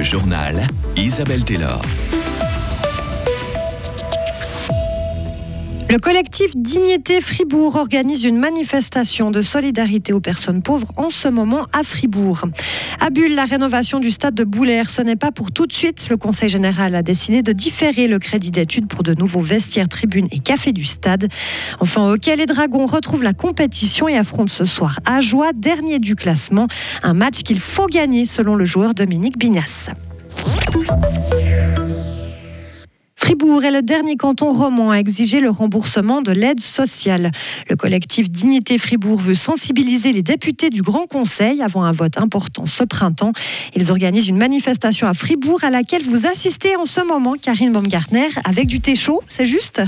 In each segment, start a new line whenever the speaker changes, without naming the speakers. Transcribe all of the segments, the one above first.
Le journal Isabelle Taylor.
Le collectif Dignité Fribourg organise une manifestation de solidarité aux personnes pauvres en ce moment à Fribourg. À Bulle, la rénovation du stade de Boulaire, ce n'est pas pour tout de suite. Le Conseil général a décidé de différer le crédit d'études pour de nouveaux vestiaires, tribunes et cafés du stade. Enfin, hockey, les Dragons retrouvent la compétition et affrontent ce soir à Joie, dernier du classement. Un match qu'il faut gagner selon le joueur Dominique Bignas. Fribourg est le dernier canton roman à exiger le remboursement de l'aide sociale. Le collectif Dignité Fribourg veut sensibiliser les députés du Grand Conseil avant un vote important ce printemps. Ils organisent une manifestation à Fribourg à laquelle vous assistez en ce moment, Karine Baumgartner, avec du thé chaud, c'est juste?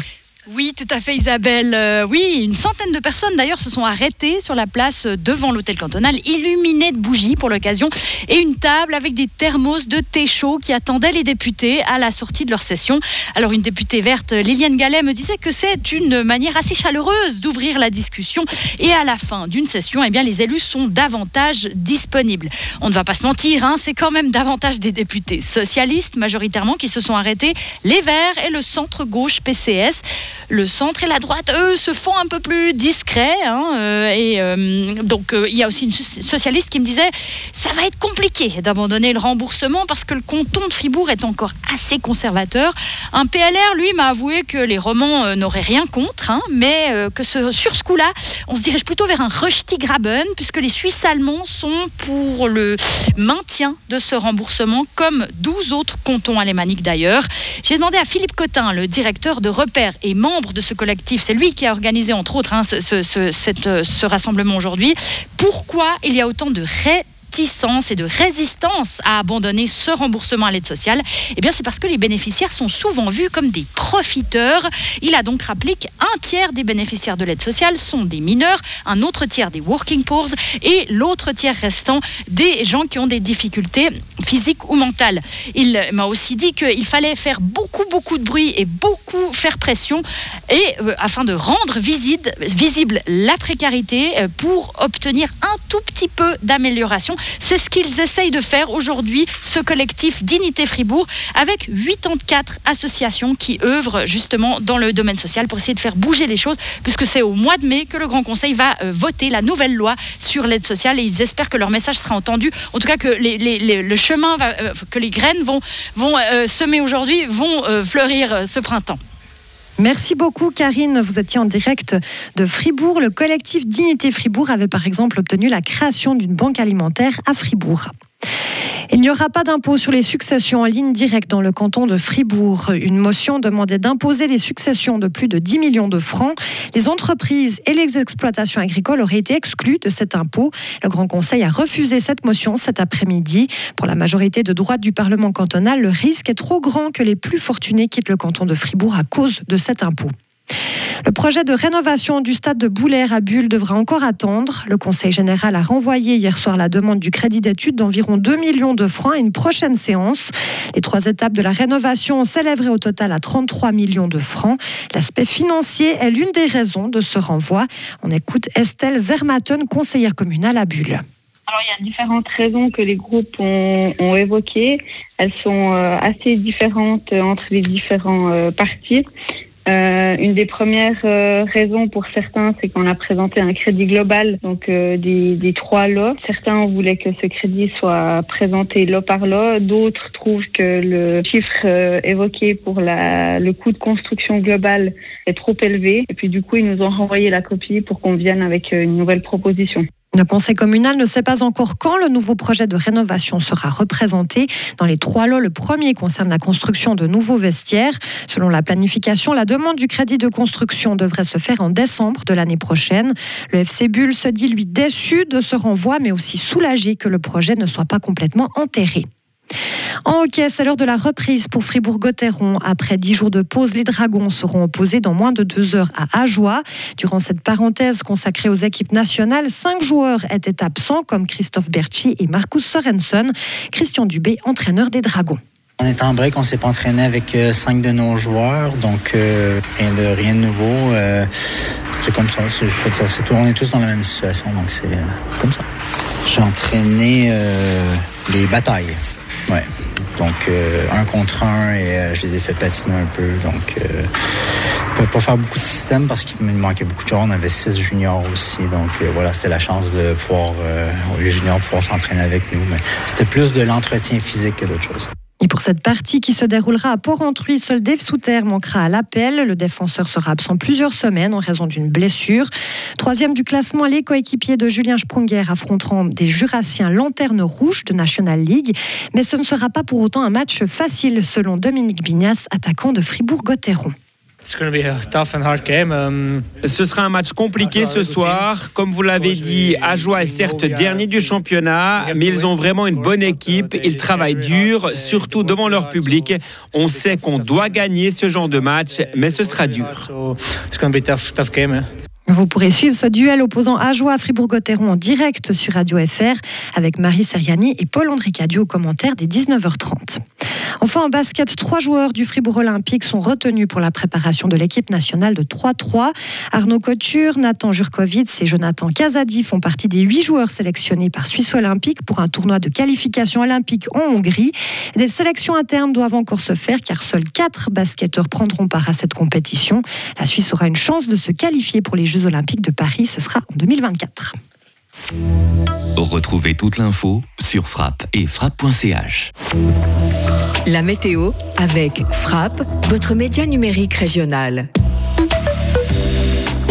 Oui, tout à fait Isabelle. Euh, oui, une centaine de personnes d'ailleurs se sont arrêtées sur la place devant l'hôtel cantonal, illuminées de bougies pour l'occasion, et une table avec des thermos de thé chaud qui attendaient les députés à la sortie de leur session. Alors une députée verte, Liliane Gallet, me disait que c'est une manière assez chaleureuse d'ouvrir la discussion, et à la fin d'une session, eh bien, les élus sont davantage disponibles. On ne va pas se mentir, hein, c'est quand même davantage des députés socialistes majoritairement qui se sont arrêtés, les Verts et le centre-gauche PCS le centre et la droite, eux, se font un peu plus discrets. Hein, euh, et euh, donc, euh, il y a aussi une socialiste qui me disait ça va être compliqué d'abandonner le remboursement parce que le canton de Fribourg est encore assez conservateur. Un PLR, lui, m'a avoué que les romans n'auraient rien contre, hein, mais que sur ce coup-là, on se dirige plutôt vers un Graben, puisque les Suisses allemands sont pour le maintien de ce remboursement, comme 12 autres cantons alémaniques d'ailleurs. J'ai demandé à Philippe Cotin, le directeur de Repère et membre de ce collectif, c'est lui qui a organisé entre autres hein, ce, ce, rassemblement aujourd'hui, pourquoi il y a autant de ré et de résistance à abandonner ce remboursement à l'aide sociale Eh bien, c'est parce que les bénéficiaires sont souvent vus comme des profiteurs. Il a donc rappelé qu'un tiers des bénéficiaires de l'aide sociale sont des mineurs, un autre tiers des working poors et l'autre tiers restant des gens qui ont des difficultés physiques ou mentales. Il m'a aussi dit qu'il fallait faire beaucoup, beaucoup de bruit et beaucoup faire pression et euh, afin de rendre visible, visible la précarité euh, pour obtenir un tout petit peu d'amélioration. C'est ce qu'ils essayent de faire aujourd'hui, ce collectif Dignité Fribourg, avec 84 associations qui œuvrent justement dans le domaine social pour essayer de faire bouger les choses, puisque c'est au mois de mai que le Grand Conseil va euh, voter la nouvelle loi sur l'aide sociale et ils espèrent que leur message sera entendu. En tout cas, que le chemin, euh, que les graines vont, vont euh, semer aujourd'hui vont fleurir ce printemps.
Merci beaucoup Karine. Vous étiez en direct de Fribourg. Le collectif Dignité Fribourg avait par exemple obtenu la création d'une banque alimentaire à Fribourg. Il n'y aura pas d'impôt sur les successions en ligne directe dans le canton de Fribourg. Une motion demandait d'imposer les successions de plus de 10 millions de francs. Les entreprises et les exploitations agricoles auraient été exclues de cet impôt. Le Grand Conseil a refusé cette motion cet après-midi. Pour la majorité de droite du Parlement cantonal, le risque est trop grand que les plus fortunés quittent le canton de Fribourg à cause de cet impôt. Le projet de rénovation du stade de Boulaire à Bulle devra encore attendre. Le Conseil général a renvoyé hier soir la demande du crédit d'études d'environ 2 millions de francs à une prochaine séance. Les trois étapes de la rénovation s'élèveraient au total à 33 millions de francs. L'aspect financier est l'une des raisons de ce renvoi. On écoute Estelle Zermatten, conseillère communale à Bulle.
Alors, il y a différentes raisons que les groupes ont, évoquées. Elles sont euh, assez différentes entre les différents euh, partis. Euh, une des premières euh, raisons pour certains, c'est qu'on a présenté un crédit global, donc euh, des, des, trois lots. Certains voulaient que ce crédit soit présenté lot par lot. D'autres trouvent que le chiffre euh, évoqué pour la, le coût de construction global est trop élevé. Et puis du coup, ils nous ont renvoyé la copie pour qu'on vienne avec une nouvelle proposition.
Le conseil communal ne sait pas encore quand le nouveau projet de rénovation sera représenté. Dans les trois lots, le premier concerne la construction de nouveaux vestiaires. Selon la planification, la demande du crédit de construction devrait se faire en décembre de l'année prochaine. Le FC Bull se dit lui déçu de ce renvoi, mais aussi soulagé que le projet ne soit pas complètement enterré. En hockey, c'est l'heure de la reprise pour Fribourg-Gotteron. Après dix jours de pause, les Dragons seront opposés dans moins de deux heures à Ajoie. Durant cette parenthèse consacrée aux équipes nationales, cinq joueurs étaient absents, comme Christophe Berchi et Marcus Sorensen. Christian Dubé, entraîneur des Dragons.
On est en break, on s'est pas entraîné avec euh, cinq de nos joueurs, donc euh, rien de rien de nouveau. Euh, c'est comme ça, c'est tout. On est tous dans la même situation, donc c'est comme ça. J'ai entraîné les batailles. Ouais. Donc, euh, un contre un et euh, je les ai fait patiner un peu. Donc, euh, pas faire beaucoup de systèmes parce qu'il me manquait beaucoup de gens. On avait six juniors aussi. Donc, euh, voilà, c'était la chance de pouvoir, euh, les juniors pouvoir s'entraîner avec nous. Mais c'était plus de l'entretien physique que d'autres choses.
Et pour cette partie qui se déroulera à Port-Entruy, seul Dave Souter manquera à l'appel. Le défenseur sera absent plusieurs semaines en raison d'une blessure. Troisième du classement, les coéquipiers de Julien Sprunger affronteront des Jurassiens Lanterne Rouge de National League. Mais ce ne sera pas pour autant un match facile, selon Dominique Bignas, attaquant de Fribourg-Gotteron.
Um, ce sera un match compliqué ce soir. Comme vous l'avez dit, Ajoie est certes dernier du championnat, mais ils ont vraiment une bonne équipe. Ils travaillent dur, surtout devant leur public. On sait qu'on doit gagner ce genre de match, mais ce sera dur.
Vous pourrez suivre ce duel opposant Ajoie à Fribourg-Gotteron en direct sur Radio FR avec Marie Seriani et Paul-André Cadio au commentaire des 19h30. Enfin, en basket, trois joueurs du Fribourg Olympique sont retenus pour la préparation de l'équipe nationale de 3-3. Arnaud Couture, Nathan Jurkovitz et Jonathan Kazadi font partie des huit joueurs sélectionnés par Suisse Olympique pour un tournoi de qualification olympique en Hongrie. Des sélections internes doivent encore se faire car seuls quatre basketteurs prendront part à cette compétition. La Suisse aura une chance de se qualifier pour les Jeux Olympiques de Paris. Ce sera en 2024.
Retrouvez toute l'info sur frappe et frappe.ch.
La météo avec Frappe, votre média numérique régional.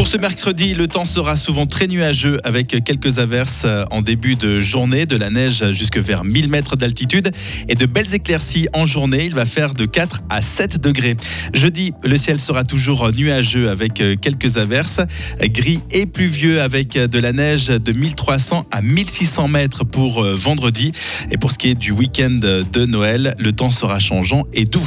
Pour ce mercredi, le temps sera souvent très nuageux avec quelques averses en début de journée, de la neige jusque vers 1000 mètres d'altitude et de belles éclaircies en journée. Il va faire de 4 à 7 degrés. Jeudi, le ciel sera toujours nuageux avec quelques averses, gris et pluvieux avec de la neige de 1300 à 1600 mètres pour vendredi. Et pour ce qui est du week-end de Noël, le temps sera changeant et doux.